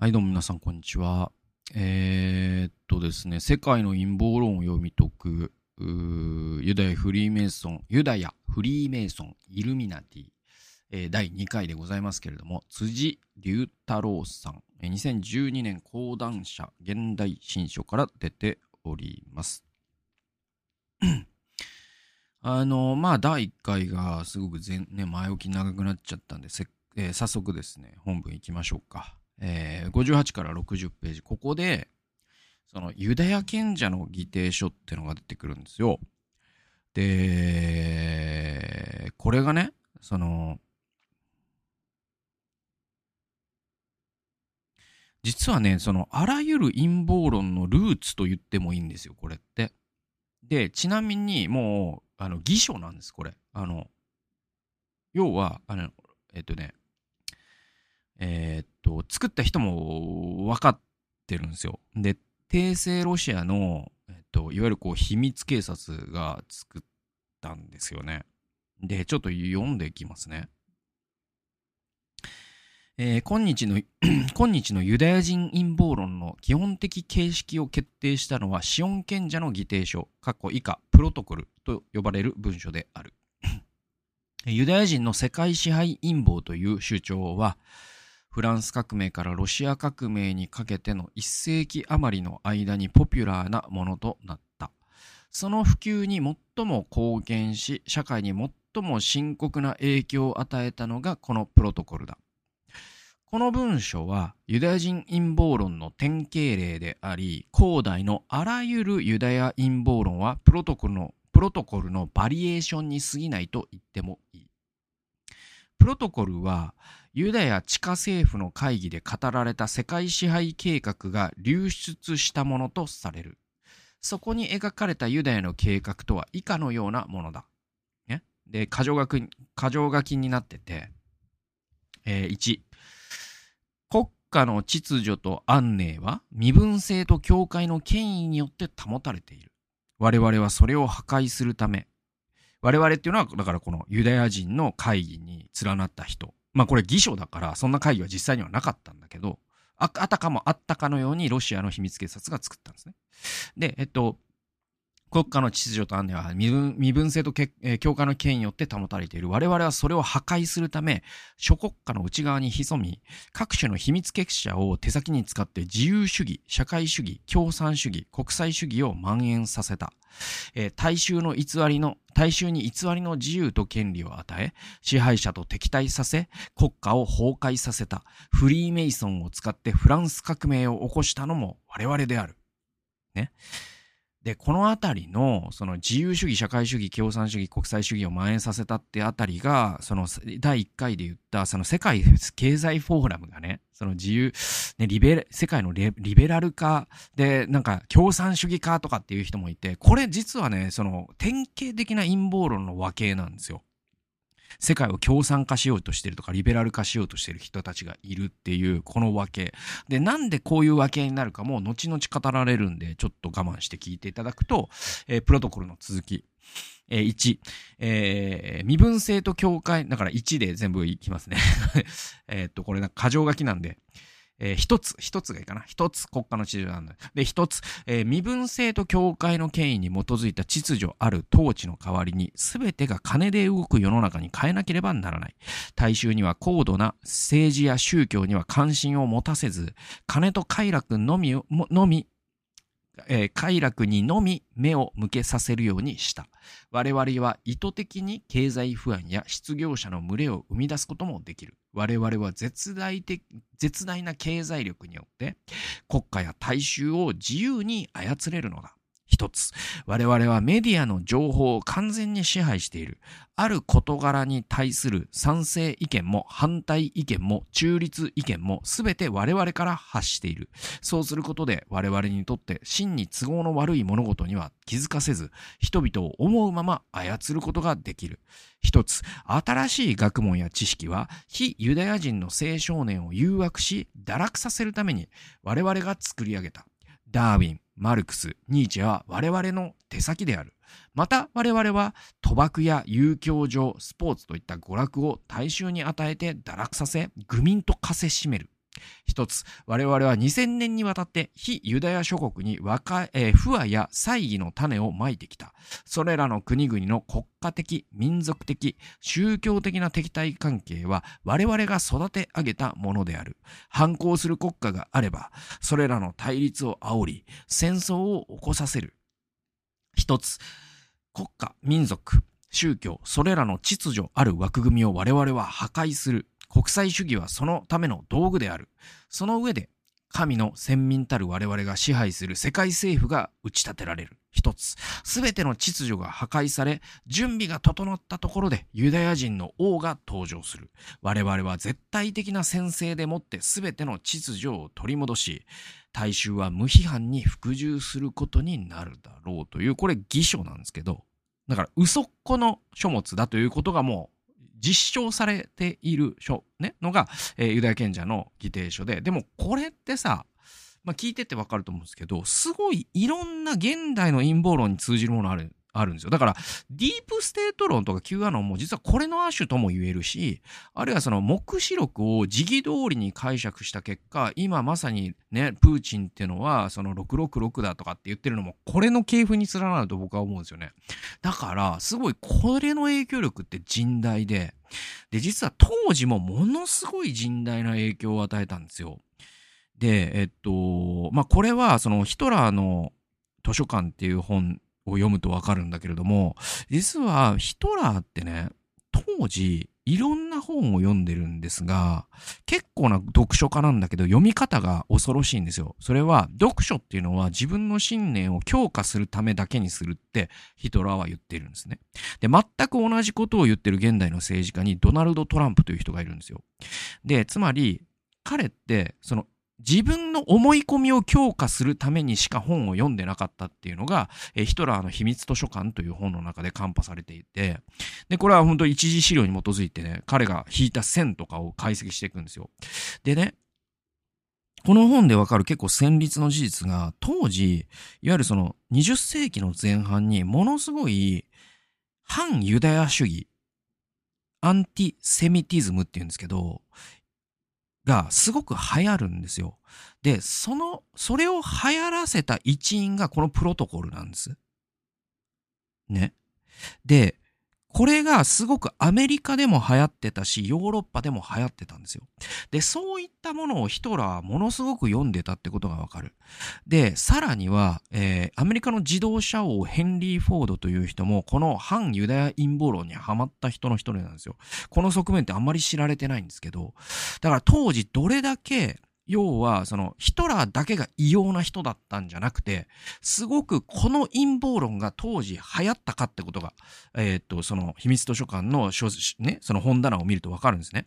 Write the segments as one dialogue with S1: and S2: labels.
S1: はい、どうも皆さん、こんにちは。えー、っとですね、世界の陰謀論を読み解く、ユダヤフリーメイソン、ユダヤフリーメイソン、イルミナティ、えー、第2回でございますけれども、辻龍太郎さん、2012年講談社現代新書から出ております。あの、まあ、第1回がすごく前、ね、前置き長くなっちゃったんで、えー、早速ですね、本文行きましょうか。えー、58から60ページ、ここで、そのユダヤ賢者の議定書っていうのが出てくるんですよ。で、これがね、その、実はね、その、あらゆる陰謀論のルーツと言ってもいいんですよ、これって。で、ちなみに、もう、あの、偽書なんです、これ。あの、要は、あの、えっとね、えー、っと、作った人も分かってるんですよ。で、帝政ロシアの、えっと、いわゆるこう秘密警察が作ったんですよね。で、ちょっと読んでいきますね。えー、今日の 今日のユダヤ人陰謀論の基本的形式を決定したのはシオン賢者の議定書、過去以下プロトコルと呼ばれる文書である。ユダヤ人の世界支配陰謀という主張は、フランス革命からロシア革命にかけての1世紀余りの間にポピュラーなものとなった。その普及に最も貢献し、社会に最も深刻な影響を与えたのがこのプロトコルだ。この文書はユダヤ人陰謀論の典型例であり、古代のあらゆるユダヤ陰謀論はプロトコルのプロトコルのバリエーションに過ぎないと言ってもいい。プロトコルはユダヤ地下政府の会議で語られた世界支配計画が流出したものとされる。そこに描かれたユダヤの計画とは以下のようなものだ。ね、で、箇条書き、箇条書きになってて、えー、1、国家の秩序と安寧は身分制と教会の権威によって保たれている。我々はそれを破壊するため、我々っていうのは、だからこのユダヤ人の会議に連なった人。まあこれ偽証だから、そんな会議は実際にはなかったんだけど、ああたかもあったかのようにロシアの秘密警察が作ったんですね。で、えっと、国家の秩序と安寧は身分身分制と教会の権威によって保たれている。我々はそれを破壊するため、諸国家の内側に潜み、各種の秘密結社を手先に使って自由主義、社会主義、共産主義、国際主義を蔓延させた。えー、大衆の偽りの、大衆に偽りの自由と権利を与え、支配者と敵対させ、国家を崩壊させた。フリーメイソンを使ってフランス革命を起こしたのも我々である。ね。で、このあたりの、その自由主義、社会主義、共産主義、国際主義を蔓延させたってあたりが、その第1回で言った、その世界経済フォーラムがね、その自由、ね、リベ世界のリベラル化で、なんか共産主義化とかっていう人もいて、これ実はね、その典型的な陰謀論の和形なんですよ。世界を共産化しようとしてるとか、リベラル化しようとしてる人たちがいるっていう、このわけ。で、なんでこういうわけになるかも、後々語られるんで、ちょっと我慢して聞いていただくと、えー、プロトコルの続き。えー、1、えー、身分制と境界、だから1で全部いきますね。えっと、これな、過剰書きなんで、えー、一つ、一つがいいかな。一つ国家の秩序なんだ。で、一つ、えー、身分制と教会の権威に基づいた秩序ある統治の代わりに、全てが金で動く世の中に変えなければならない。大衆には高度な政治や宗教には関心を持たせず、金と快楽のみ、のみえー、快楽にのみ目を向けさせるようにした。我々は意図的に経済不安や失業者の群れを生み出すこともできる。我々は絶大的、絶大な経済力によって国家や大衆を自由に操れるのだ。一つ、我々はメディアの情報を完全に支配している。ある事柄に対する賛成意見も反対意見も中立意見も全て我々から発している。そうすることで我々にとって真に都合の悪い物事には気づかせず、人々を思うまま操ることができる。一つ、新しい学問や知識は非ユダヤ人の青少年を誘惑し、堕落させるために我々が作り上げた。ダーウィン、マルクス、ニーチェは我々の手先である。また我々は賭博や遊興場、スポーツといった娯楽を大衆に与えて堕落させ、愚民と化せしめる。一つ、我々は2000年にわたって非ユダヤ諸国に和えー、不和や猜疑の種をまいてきた。それらの国々の国家的、民族的、宗教的な敵対関係は我々が育て上げたものである。反抗する国家があれば、それらの対立を煽り、戦争を起こさせる。一つ、国家、民族、宗教、それらの秩序ある枠組みを我々は破壊する。国際主義はそのための道具である。その上で、神の先民たる我々が支配する世界政府が打ち立てられる。一つ、すべての秩序が破壊され、準備が整ったところでユダヤ人の王が登場する。我々は絶対的な先制でもってすべての秩序を取り戻し、大衆は無批判に服従することになるだろうという、これ偽書なんですけど、だから嘘っこの書物だということがもう実証されている書、ね、のが、えー、ユダヤ賢者の議定書で、でもこれってさ、まあ、聞いててわかると思うんですけど、すごいいろんな現代の陰謀論に通じるものあるあるんですよ。だから、ディープステート論とか Q アノンも実はこれの亜種とも言えるし、あるいはその目視録を時期通りに解釈した結果、今まさにね、プーチンっていうのはその666だとかって言ってるのも、これの系譜に連なると僕は思うんですよね。だから、すごいこれの影響力って甚大で、で、実は当時もものすごい甚大な影響を与えたんですよ。で、えっと、まあ、これはそのヒトラーの図書館っていう本を読むとわかるんだけれども、実はヒトラーってね、当時、いろんな本を読んでるんですが、結構な読書家なんだけど、読み方が恐ろしいんですよ。それは、読書っていうのは自分の信念を強化するためだけにするってヒトラーは言ってるんですね。で、全く同じことを言ってる現代の政治家にドナルド・トランプという人がいるんですよ。で、つまり、彼って、その自分の思い込みを強化するためにしか本を読んでなかったっていうのが、えヒトラーの秘密図書館という本の中でカンパされていて、で、これは本当一次資料に基づいてね、彼が引いた線とかを解析していくんですよ。でね、この本でわかる結構戦慄の事実が、当時、いわゆるその20世紀の前半にものすごい反ユダヤ主義、アンティセミティズムっていうんですけど、がすごく流行るんですよ。で、その、それを流行らせた一因がこのプロトコルなんです。ね。で、これがすごくアメリカでも流行ってたし、ヨーロッパでも流行ってたんですよ。で、そういったものをヒトラーはものすごく読んでたってことがわかる。で、さらには、えー、アメリカの自動車王ヘンリー・フォードという人も、この反ユダヤ陰謀論にハマった人の一人なんですよ。この側面ってあんまり知られてないんですけど、だから当時どれだけ要は、その、ヒトラーだけが異様な人だったんじゃなくて、すごくこの陰謀論が当時流行ったかってことが、え、っと、その、秘密図書館の書、ね、その本棚を見るとわかるんですね。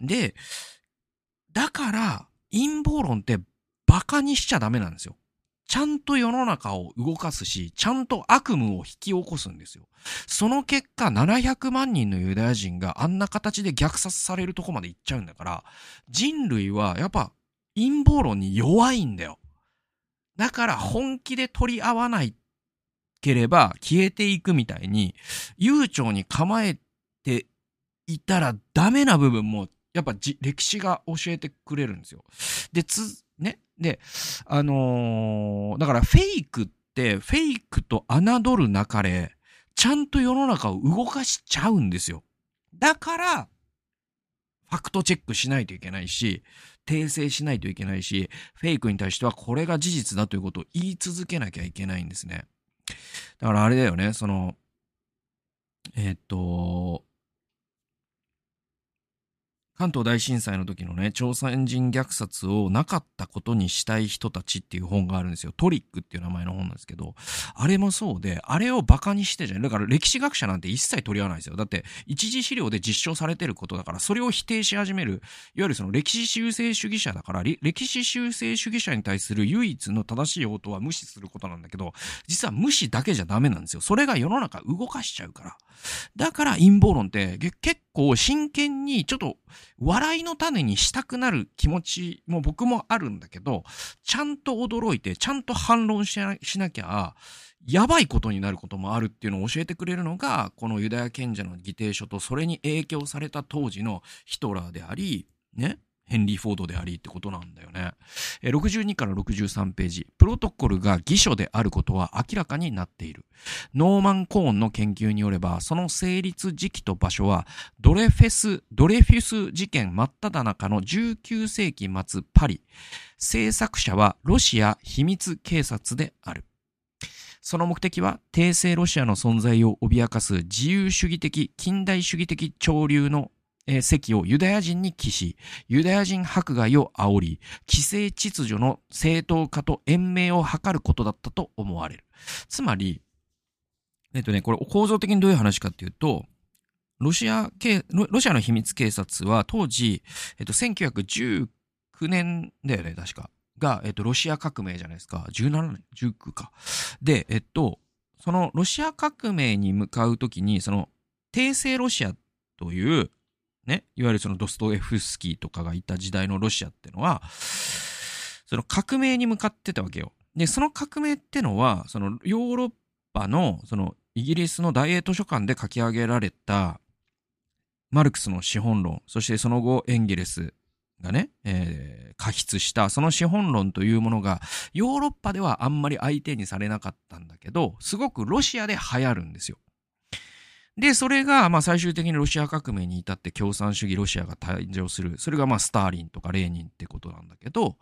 S1: で、だから、陰謀論って馬鹿にしちゃダメなんですよ。ちゃんと世の中を動かすし、ちゃんと悪夢を引き起こすんですよ。その結果、700万人のユダヤ人があんな形で虐殺されるとこまで行っちゃうんだから、人類はやっぱ陰謀論に弱いんだよ。だから本気で取り合わないければ消えていくみたいに、悠長に構えていたらダメな部分も、やっぱ歴史が教えてくれるんですよ。で、つ、ね。で、あのー、だからフェイクって、フェイクと侮るなかれ、ちゃんと世の中を動かしちゃうんですよ。だから、ファクトチェックしないといけないし、訂正しないといけないし、フェイクに対してはこれが事実だということを言い続けなきゃいけないんですね。だからあれだよね、その、えー、っと、関東大震災の時のね、朝鮮人虐殺をなかったことにしたい人たちっていう本があるんですよ。トリックっていう名前の本なんですけど、あれもそうで、あれを馬鹿にしてじゃん。だから歴史学者なんて一切取り合わないですよ。だって、一次資料で実証されてることだから、それを否定し始める、いわゆるその歴史修正主義者だから、歴史修正主義者に対する唯一の正しい応答は無視することなんだけど、実は無視だけじゃダメなんですよ。それが世の中動かしちゃうから。だから陰謀論って結構真剣にちょっと笑いの種にしたくなる気持ちも僕もあるんだけど、ちゃんと驚いて、ちゃんと反論しなしなきゃ、やばいことになることもあるっていうのを教えてくれるのが、このユダヤ賢者の議定書と、それに影響された当時のヒトラーであり、ね。ヘンリー・フォードでありってことなんだよね。62から63ページ。プロトコルが偽書であることは明らかになっている。ノーマン・コーンの研究によれば、その成立時期と場所は、ドレフェス、ドレフュス事件真っ只中の19世紀末パリ。制作者はロシア秘密警察である。その目的は、帝政ロシアの存在を脅かす自由主義的、近代主義的潮流のえー、席をユダヤ人に帰し、ユダヤ人迫害を煽り、規制秩序の正当化と延命を図ることだったと思われる。つまり、えっとね、これ構造的にどういう話かっていうと、ロシア系、ロシアの秘密警察は当時、えっと、1919年だよね、確か。が、えっと、ロシア革命じゃないですか。17年 ?19 か。で、えっと、そのロシア革命に向かうときに、その、帝政ロシアという、ね、いわゆるそのドストエフスキーとかがいた時代のロシアってのは、その革命に向かってたわけよ。で、その革命ってのは、そのヨーロッパの、そのイギリスの大英図書館で書き上げられた、マルクスの資本論、そしてその後エンゲレスがね、えー、過筆したその資本論というものがヨーロッパではあんまり相手にされなかったんだけど、すごくロシアで流行るんですよ。で、それが、まあ最終的にロシア革命に至って共産主義ロシアが誕生する。それがまあスターリンとかレーニンってことなんだけど、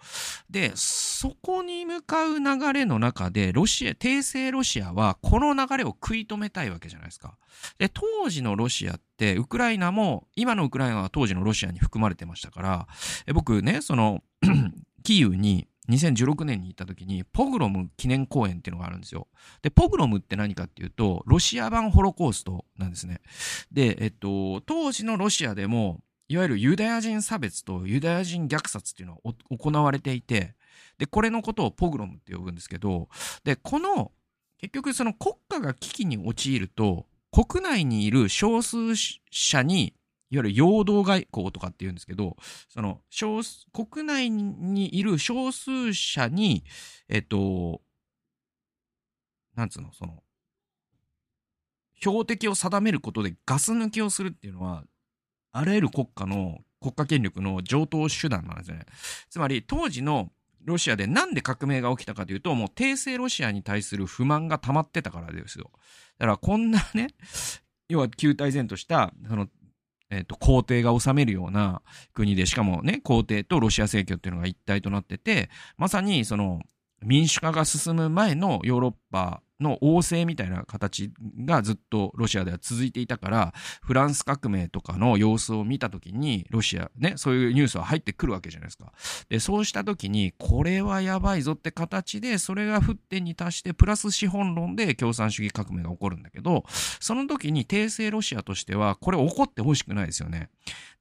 S1: で、そこに向かう流れの中で、ロシア、帝政ロシアはこの流れを食い止めたいわけじゃないですか。で、当時のロシアって、ウクライナも、今のウクライナは当時のロシアに含まれてましたから、え僕ね、その キーウに2016年に行った時に、ポグロム記念公園っていうのがあるんですよ。で、ポグロムって何かっていうと、ロシア版ホロコーストなんですね。で、えっと、当時のロシアでも、いわゆるユダヤ人差別とユダヤ人虐殺っていうのは行われていて、で、これのことをポグロムって呼ぶんですけど、で、この、結局その国家が危機に陥ると、国内にいる少数者にいわゆる陽動外交とかって言うんですけど、その、少国内にいる少数者に、えっと、なんつうの、その、標的を定めることでガス抜きをするっていうのは、あらゆる国家の国家権力の上等手段なんですね。つまり、当時のロシアでなんで革命が起きたかというと、もう帝政ロシアに対する不満が溜まってたからですよ。だからこんなね、要は旧体然とした、そのえっ、と、皇帝が治めるような国で、しかもね、皇帝とロシア正教っていうのが一体となってて、まさにその民主化が進む前のヨーロッパの王政みたいな形がずっとロシアでは続いていたから、フランス革命とかの様子を見たときに、ロシア、ね、そういうニュースは入ってくるわけじゃないですか。で、そうしたときに、これはやばいぞって形で、それが沸点に達して、プラス資本論で共産主義革命が起こるんだけど、その時に帝政ロシアとしては、これ起こってほしくないですよね。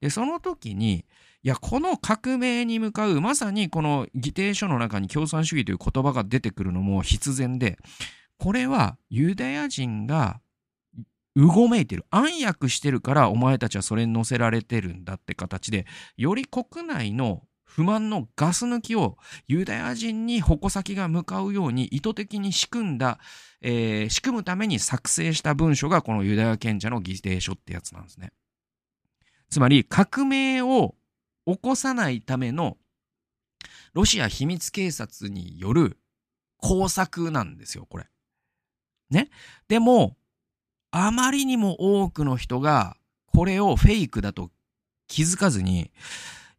S1: で、その時に、いや、この革命に向かう、まさにこの議定書の中に共産主義という言葉が出てくるのも必然で、これはユダヤ人がうごめいてる。暗躍してるからお前たちはそれに乗せられてるんだって形で、より国内の不満のガス抜きをユダヤ人に矛先が向かうように意図的に仕組んだ、えー、仕組むために作成した文書がこのユダヤ賢者の議定書ってやつなんですね。つまり革命を起こさないためのロシア秘密警察による工作なんですよ、これ。ね。でも、あまりにも多くの人が、これをフェイクだと気づかずに、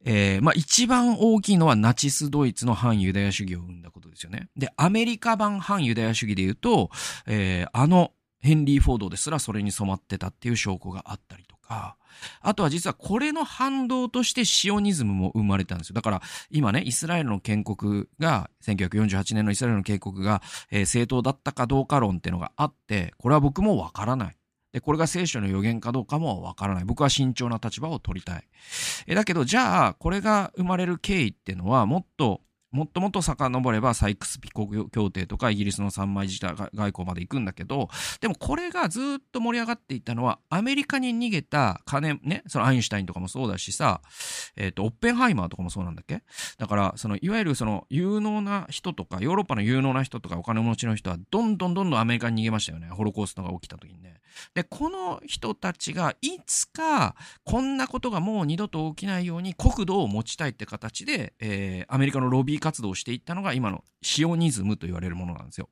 S1: えー、まあ一番大きいのはナチスドイツの反ユダヤ主義を生んだことですよね。で、アメリカ版反ユダヤ主義で言うと、えー、あのヘンリー・フォードですらそれに染まってたっていう証拠があったりとか、あとは実はこれの反動としてシオニズムも生まれたんですよ。だから今ね、イスラエルの建国が、1948年のイスラエルの建国が、えー、正当だったかどうか論っていうのがあって、これは僕もわからない。で、これが聖書の予言かどうかもわからない。僕は慎重な立場を取りたい。えだけど、じゃあ、これが生まれる経緯っていうのは、もっともっともっと遡ればサイクスピコ協定とかイギリスの三枚舌外交まで行くんだけど、でもこれがずっと盛り上がっていったのは、アメリカに逃げた金、ね、そのアインシュタインとかもそうだしさ、えっ、ー、と、オッペンハイマーとかもそうなんだっけ？だから、その、いわゆるその、有能な人とか、ヨーロッパの有能な人とかお金持ちの人は、どんどんどんどんアメリカに逃げましたよね。ホロコーストが起きた時にね。で、この人たちが、いつか、こんなことがもう二度と起きないように国土を持ちたいって形で、えー、アメリカのロビー活動をしていったのが今のシオニズムと言われるものなんですよ。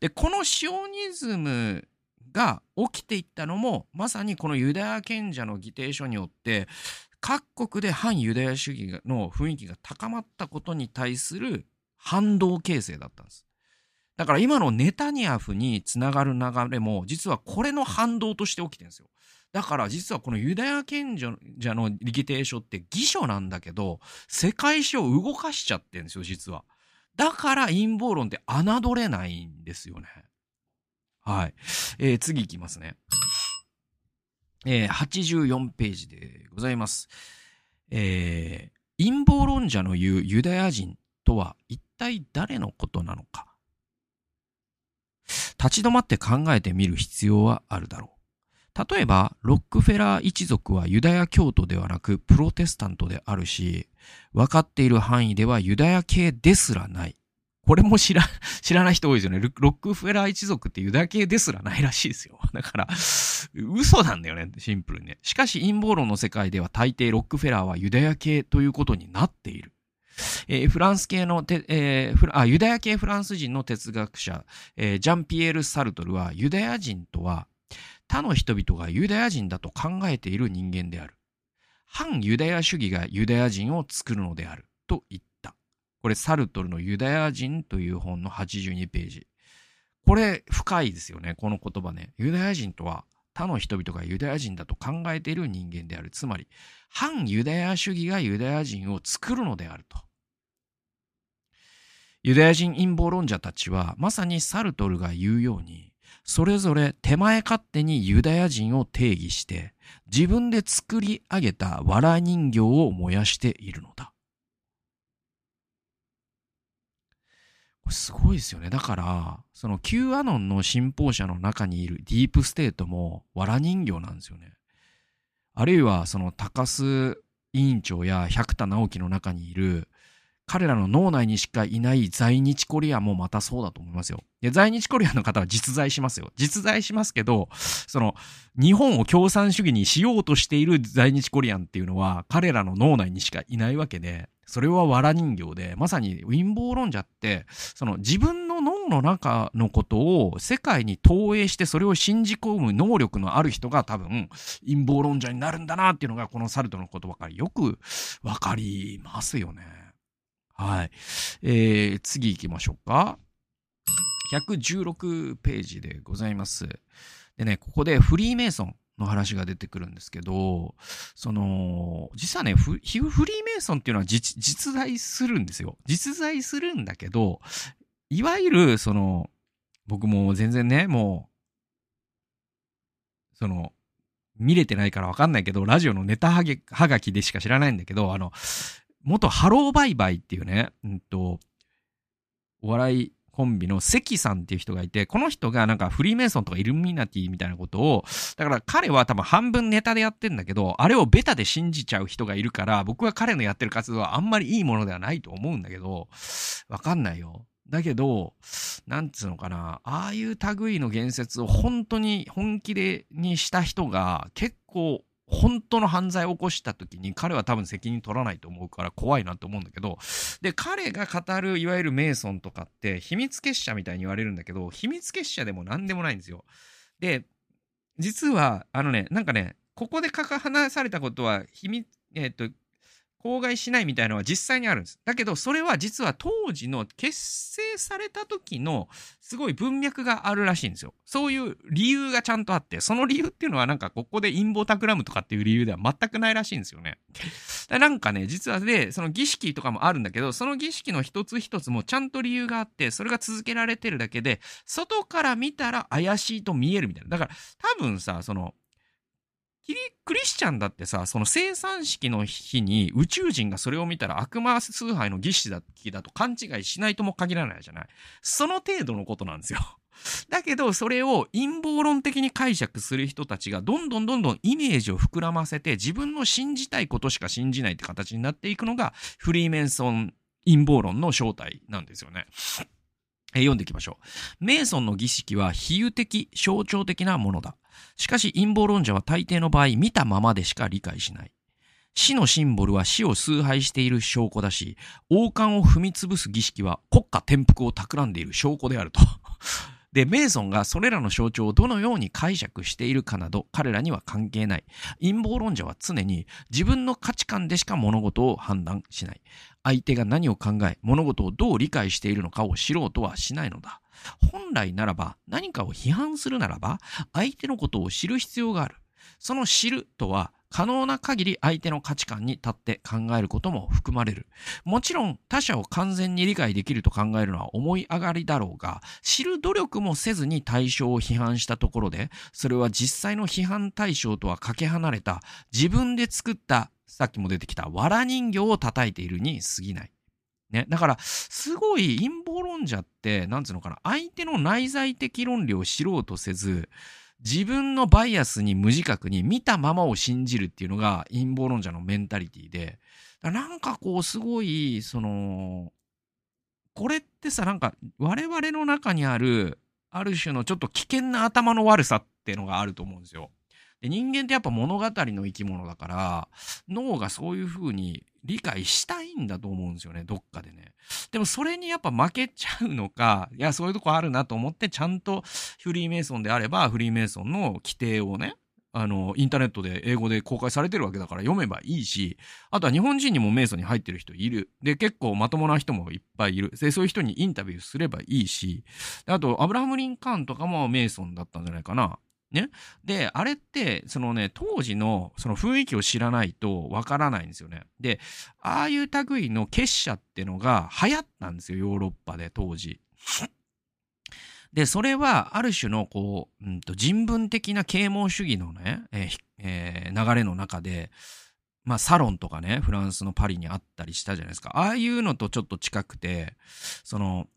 S1: で、このシオニズムが起きていったのも、まさにこのユダヤ賢者の議定書によって、各国で反ユダヤ主義の雰囲気が高まったことに対する反動形成だったんです。だから今のネタニヤフにつながる流れも、実はこれの反動として起きてるんですよ。だから実はこのユダヤ賢者の力定書って義書なんだけど、世界史を動かしちゃってるんですよ、実は。だから陰謀論って侮れないんですよね。はい。えー、次いきますね。えー、84ページでございます。えー、陰謀論者の言うユダヤ人とは一体誰のことなのか。立ち止まって考えてみる必要はあるだろう。例えば、ロックフェラー一族はユダヤ教徒ではなくプロテスタントであるし、分かっている範囲ではユダヤ系ですらない。これも知ら、知らない人多いですよね。ロックフェラー一族ってユダヤ系ですらないらしいですよ。だから、嘘なんだよね、シンプルにね。しかし陰謀論の世界では大抵ロックフェラーはユダヤ系ということになっている。えー、フランス系のて、えー、あユダヤ系フランス人の哲学者、えー、ジャンピエール・サルトルはユダヤ人とは他の人々がユダヤ人だと考えている人間である。反ユダヤ主義がユダヤ人を作るのである。と言った。これ、サルトルのユダヤ人という本の82ページ。これ、深いですよね。この言葉ね。ユダヤ人とは、他の人々がユダヤ人だと考えている人間である。つまり、反ユダヤ主義がユダヤ人を作るのであると。ユダヤ人陰謀論者たちは、まさにサルトルが言うように、それぞれ手前勝手にユダヤ人を定義して、自分で作り上げた藁人形を燃やしているのだ。すごいですよね。だから、その Q アノンの信奉者の中にいるディープステートも藁人形なんですよね。あるいは、その高須委員長や百田直樹の中にいる彼らの脳内にしかいない在日コリアンもまたそうだと思いますよ。で、在日コリアの方は実在しますよ。実在しますけど、その、日本を共産主義にしようとしている在日コリアンっていうのは、彼らの脳内にしかいないわけで、それは藁人形で、まさに陰謀論者って、その自分の脳の中のことを世界に投影してそれを信じ込む能力のある人が多分陰謀論者になるんだなっていうのがこのサルトの言葉からよくわかりますよね。はい。えー、次行きましょうか。116ページでございます。でね、ここでフリーメイソンの話が出てくるんですけど、その、実はね、フリーメイソンっていうのは実在するんですよ。実在するんだけど、いわゆる、その、僕も全然ね、もう、その、見れてないからわかんないけど、ラジオのネタはがきでしか知らないんだけど、あの、元ハローバイバイっていうね、うんと、お笑いコンビの関さんっていう人がいて、この人がなんかフリーメイソンとかイルミナティみたいなことを、だから彼は多分半分ネタでやってんだけど、あれをベタで信じちゃう人がいるから、僕は彼のやってる活動はあんまりいいものではないと思うんだけど、わかんないよ。だけど、なんつうのかな、ああいう類の言説を本当に本気でにした人が結構本当の犯罪を起こした時に彼は多分責任取らないと思うから怖いなと思うんだけど、で、彼が語るいわゆるメイソンとかって秘密結社みたいに言われるんだけど、秘密結社でも何でもないんですよ。で、実は、あのね、なんかね、ここで書か話されたことは秘密、えっ、と、口外しないみたいなのは実際にあるんです。だけど、それは実は当時の結成された時のすごい文脈があるらしいんですよ。そういう理由がちゃんとあって、その理由っていうのはなんかここで陰謀企むとかっていう理由では全くないらしいんですよね。なんかね、実はで、その儀式とかもあるんだけど、その儀式の一つ一つもちゃんと理由があって、それが続けられてるだけで、外から見たら怪しいと見えるみたいな。だから多分さ、その、キリクリスチャンだってさ、その生産式の日に宇宙人がそれを見たら悪魔崇拝の儀式だだと勘違いしないとも限らないじゃない。その程度のことなんですよ。だけど、それを陰謀論的に解釈する人たちが、どんどんどんどんイメージを膨らませて、自分の信じたいことしか信じないって形になっていくのが、フリーメンソン陰謀論の正体なんですよね。え読んでいきましょう。メイソンの儀式は比喩的、象徴的なものだ。しかし陰謀論者は大抵の場合見たままでしか理解しない。死のシンボルは死を崇拝している証拠だし、王冠を踏み潰す儀式は国家転覆を企んでいる証拠であると。で、メイソンがそれらの象徴をどのように解釈しているかなど、彼らには関係ない。陰謀論者は常に自分の価値観でしか物事を判断しない。相手が何を考え、物事をどう理解しているのかを知ろうとはしないのだ。本来ならば、何かを批判するならば、相手のことを知る必要がある。その知るとは、可能な限り相手の価値観に立って考えることも含まれる。もちろん他者を完全に理解できると考えるのは思い上がりだろうが、知る努力もせずに対象を批判したところで、それは実際の批判対象とはかけ離れた自分で作ったさっきも出てきた藁人形を叩いているに過ぎない。ね。だから、すごい陰謀論者って、なんつうのかな、相手の内在的論理を知ろうとせず、自分のバイアスに無自覚に見たままを信じるっていうのが陰謀論者のメンタリティで、なんかこうすごい、その、これってさ、なんか我々の中にある、ある種のちょっと危険な頭の悪さっていうのがあると思うんですよ。で人間ってやっぱ物語の生き物だから、脳がそういう風に理解したいんだと思うんですよね、どっかでね。でもそれにやっぱ負けちゃうのか、いや、そういうとこあるなと思って、ちゃんとフリーメイソンであれば、フリーメイソンの規定をね、あの、インターネットで英語で公開されてるわけだから読めばいいし、あとは日本人にもメイソンに入ってる人いる。で、結構まともな人もいっぱいいる。で、そういう人にインタビューすればいいし、あと、アブラハム・リンカーンとかもメイソンだったんじゃないかな。ね。で、あれって、そのね、当時のその雰囲気を知らないとわからないんですよね。で、ああいう類の結社ってのが流行ったんですよ、ヨーロッパで当時。で、それはある種のこう、うんと人文的な啓蒙主義のね、えーえー、流れの中で、まあサロンとかね、フランスのパリにあったりしたじゃないですか。ああいうのとちょっと近くて、その、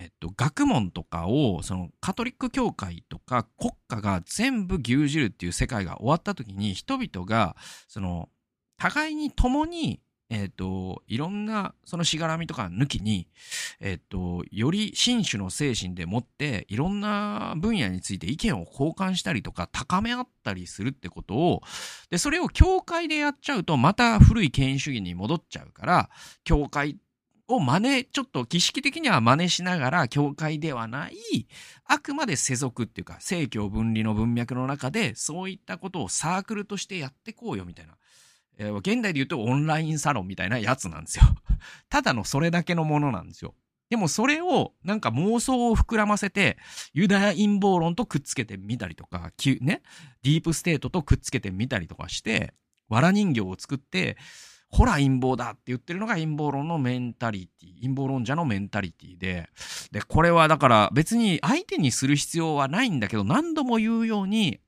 S1: えっと、学問とかを、そのカトリック教会とか国家が全部牛耳るっていう世界が終わった時に人々が、その、互いに共に、えっと、いろんなそのしがらみとか抜きに、えっと、より真摯の精神でもって、いろんな分野について意見を交換したりとか、高め合ったりするってことを、で、それを教会でやっちゃうと、また古い権威主義に戻っちゃうから、教会ってを真似、ちょっと儀式的には真似しながら、教会ではない、あくまで世俗っていうか、政教分離の文脈の中で、そういったことをサークルとしてやってこうよ、みたいな。現代で言うとオンラインサロンみたいなやつなんですよ。ただのそれだけのものなんですよ。でもそれをなんか妄想を膨らませて、ユダヤ陰謀論とくっつけてみたりとか、ね、ディープステートとくっつけてみたりとかして、藁人形を作って、ほら陰謀だって言ってるのが陰謀論のメンタリティ、陰謀論者のメンタリティで、で、これはだから別に相手にする必要はないんだけど、何度も言うように、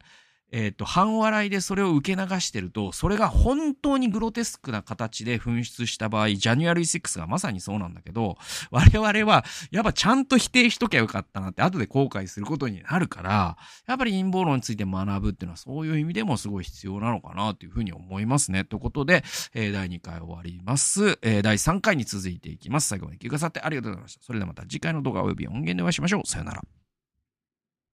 S1: えっ、ー、と、半笑いでそれを受け流してると、それが本当にグロテスクな形で噴出した場合、ジャニュアリー6がまさにそうなんだけど、我々は、やっぱちゃんと否定しときゃよかったなって後で後悔することになるから、やっぱり陰謀論について学ぶっていうのはそういう意味でもすごい必要なのかなというふうに思いますね。ということで、えー、第2回終わります。えー、第3回に続いていきます。最後まで聞いてくださってありがとうございました。それではまた次回の動画及び音源でお会いしましょう。さよなら。